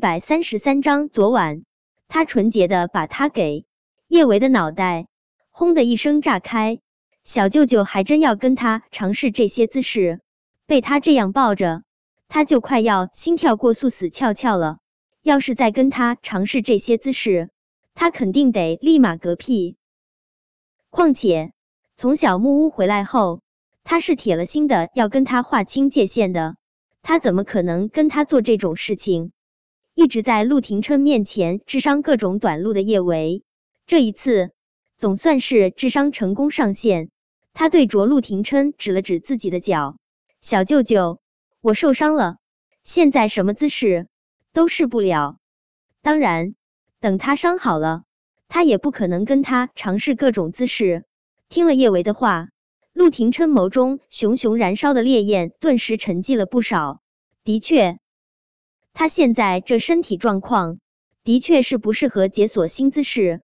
百三十三章，昨晚他纯洁的把他给叶维的脑袋轰的一声炸开。小舅舅还真要跟他尝试这些姿势，被他这样抱着，他就快要心跳过速死翘翘了。要是再跟他尝试这些姿势，他肯定得立马嗝屁。况且从小木屋回来后，他是铁了心的要跟他划清界限的，他怎么可能跟他做这种事情？一直在陆廷琛面前智商各种短路的叶维，这一次总算是智商成功上线。他对着陆廷琛指了指自己的脚：“小舅舅，我受伤了，现在什么姿势都试不了。当然，等他伤好了，他也不可能跟他尝试各种姿势。”听了叶维的话，陆廷琛眸中熊熊燃烧的烈焰顿时沉寂了不少。的确。他现在这身体状况，的确是不适合解锁新姿势。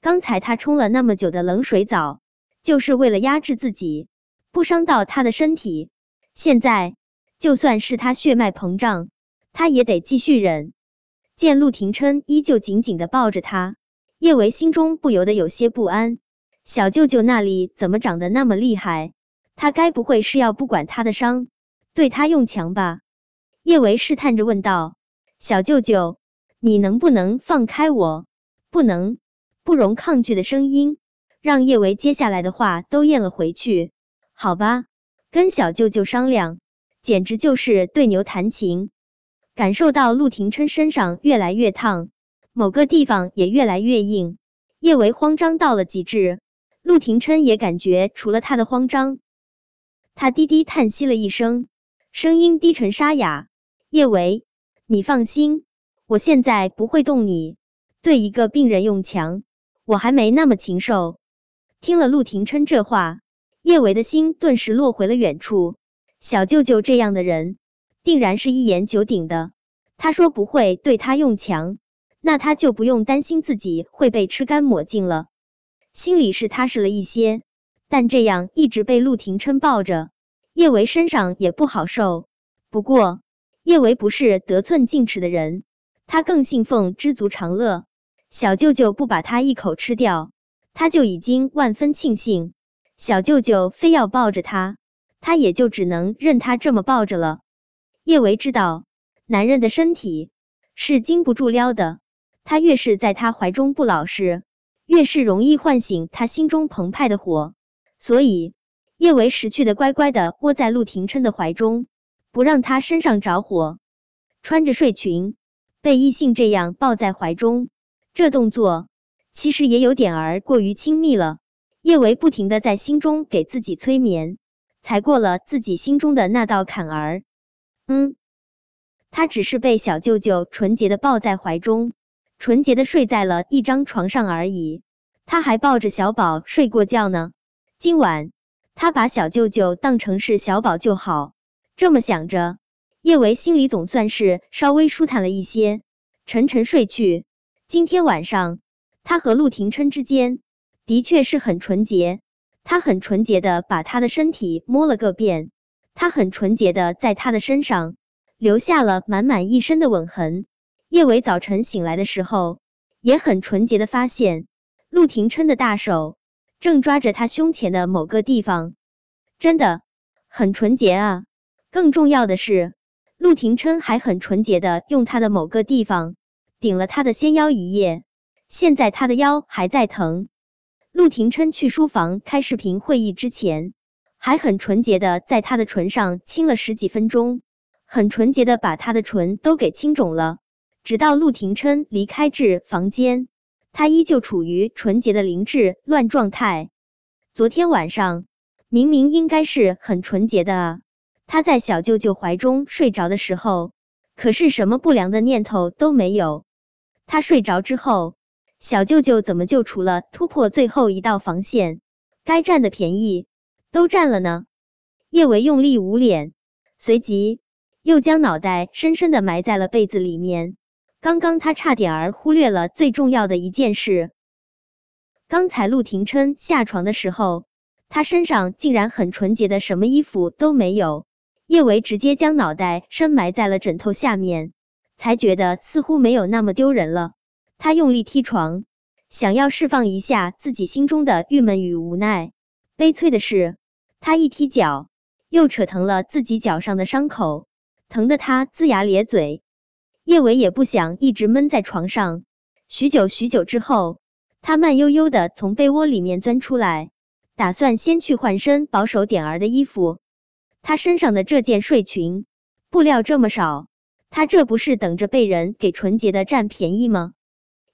刚才他冲了那么久的冷水澡，就是为了压制自己，不伤到他的身体。现在就算是他血脉膨胀，他也得继续忍。见陆廷琛依旧紧紧的抱着他，叶维心中不由得有些不安。小舅舅那里怎么长得那么厉害？他该不会是要不管他的伤，对他用强吧？叶维试探着问道：“小舅舅，你能不能放开我？”不能，不容抗拒的声音让叶维接下来的话都咽了回去。好吧，跟小舅舅商量，简直就是对牛弹琴。感受到陆廷琛身上越来越烫，某个地方也越来越硬，叶维慌张到了极致。陆廷琛也感觉除了他的慌张，他低低叹息了一声，声音低沉沙哑。叶维，你放心，我现在不会动你。对一个病人用强，我还没那么禽兽。听了陆廷琛这话，叶维的心顿时落回了远处。小舅舅这样的人，定然是一言九鼎的。他说不会对他用强，那他就不用担心自己会被吃干抹净了。心里是踏实了一些，但这样一直被陆廷琛抱着，叶维身上也不好受。不过。叶维不是得寸进尺的人，他更信奉知足常乐。小舅舅不把他一口吃掉，他就已经万分庆幸。小舅舅非要抱着他，他也就只能任他这么抱着了。叶维知道，男人的身体是经不住撩的，他越是在他怀中不老实，越是容易唤醒他心中澎湃的火。所以，叶维识趣的乖乖的窝在陆廷琛的怀中。不让他身上着火，穿着睡裙被异性这样抱在怀中，这动作其实也有点儿过于亲密了。叶维不停的在心中给自己催眠，才过了自己心中的那道坎儿。嗯，他只是被小舅舅纯洁的抱在怀中，纯洁的睡在了一张床上而已。他还抱着小宝睡过觉呢。今晚他把小舅舅当成是小宝就好。这么想着，叶维心里总算是稍微舒坦了一些，沉沉睡去。今天晚上，他和陆廷琛之间的确是很纯洁，他很纯洁的把他的身体摸了个遍，他很纯洁的在他的身上留下了满满一身的吻痕。叶维早晨醒来的时候，也很纯洁的发现陆廷琛的大手正抓着他胸前的某个地方，真的很纯洁啊。更重要的是，陆廷琛还很纯洁的用他的某个地方顶了他的纤腰一夜，现在他的腰还在疼。陆廷琛去书房开视频会议之前，还很纯洁的在他的唇上亲了十几分钟，很纯洁的把他的唇都给亲肿了。直到陆廷琛离开至房间，他依旧处于纯洁的灵智乱状态。昨天晚上明明应该是很纯洁的啊。他在小舅舅怀中睡着的时候，可是什么不良的念头都没有。他睡着之后，小舅舅怎么就除了突破最后一道防线，该占的便宜都占了呢？叶维用力捂脸，随即又将脑袋深深的埋在了被子里面。刚刚他差点儿忽略了最重要的一件事。刚才陆廷琛下床的时候，他身上竟然很纯洁的，什么衣服都没有。叶维直接将脑袋深埋在了枕头下面，才觉得似乎没有那么丢人了。他用力踢床，想要释放一下自己心中的郁闷与无奈。悲催的是，他一踢脚，又扯疼了自己脚上的伤口，疼得他龇牙咧嘴。叶伟也不想一直闷在床上，许久许久之后，他慢悠悠的从被窝里面钻出来，打算先去换身保守点儿的衣服。他身上的这件睡裙布料这么少，他这不是等着被人给纯洁的占便宜吗？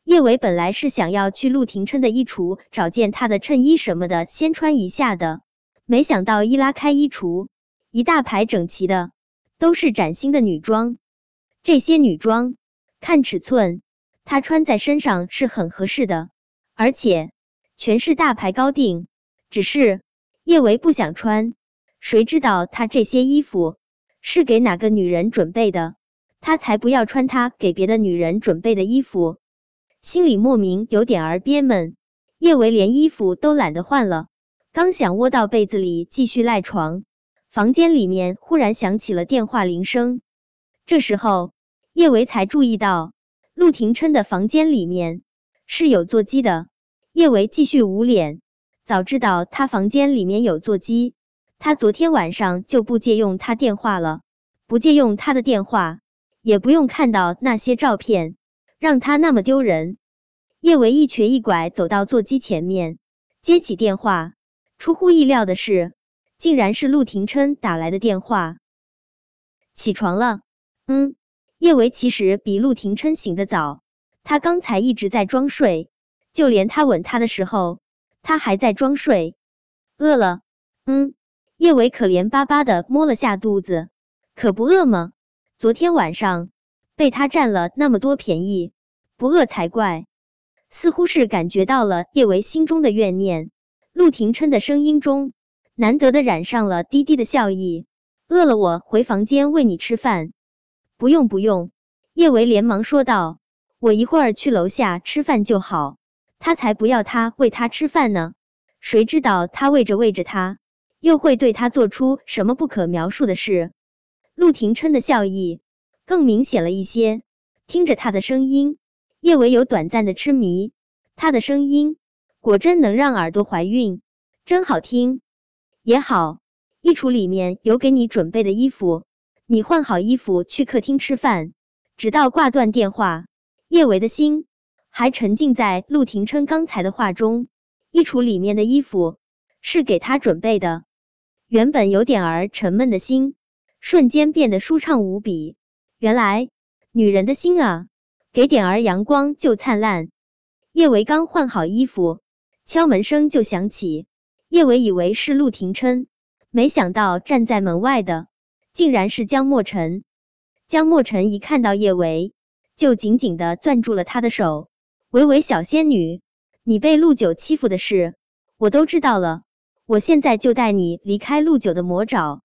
叶伟本来是想要去陆廷琛的衣橱找件他的衬衣什么的，先穿一下的。没想到一拉开衣橱，一大排整齐的都是崭新的女装。这些女装看尺寸，他穿在身上是很合适的，而且全是大牌高定。只是叶维不想穿，谁知道他这些衣服是给哪个女人准备的？他才不要穿他给别的女人准备的衣服。心里莫名有点儿憋闷，叶维连衣服都懒得换了，刚想窝到被子里继续赖床，房间里面忽然响起了电话铃声。这时候，叶维才注意到陆廷琛的房间里面是有座机的。叶维继续捂脸，早知道他房间里面有座机，他昨天晚上就不借用他电话了，不借用他的电话，也不用看到那些照片。让他那么丢人。叶维一瘸一拐走到座机前面，接起电话。出乎意料的是，竟然是陆廷琛打来的电话。起床了？嗯。叶维其实比陆廷琛醒得早，他刚才一直在装睡，就连他吻他的时候，他还在装睡。饿了？嗯。叶维可怜巴巴的摸了下肚子，可不饿吗？昨天晚上。被他占了那么多便宜，不饿才怪。似乎是感觉到了叶维心中的怨念，陆廷琛的声音中难得的染上了低低的笑意。饿了，我回房间喂你吃饭。不用不用，叶维连忙说道，我一会儿去楼下吃饭就好。他才不要他喂他吃饭呢，谁知道他喂着喂着他，又会对他做出什么不可描述的事？陆廷琛的笑意。更明显了一些，听着他的声音，叶维有短暂的痴迷。他的声音果真能让耳朵怀孕，真好听。也好，衣橱里面有给你准备的衣服，你换好衣服去客厅吃饭。直到挂断电话，叶维的心还沉浸在陆廷琛刚才的话中。衣橱里面的衣服是给他准备的，原本有点儿沉闷的心，瞬间变得舒畅无比。原来女人的心啊，给点儿阳光就灿烂。叶维刚换好衣服，敲门声就响起。叶维以为是陆廷琛，没想到站在门外的竟然是江莫尘。江莫尘一看到叶维，就紧紧的攥住了他的手。维维小仙女，你被陆九欺负的事，我都知道了。我现在就带你离开陆九的魔爪。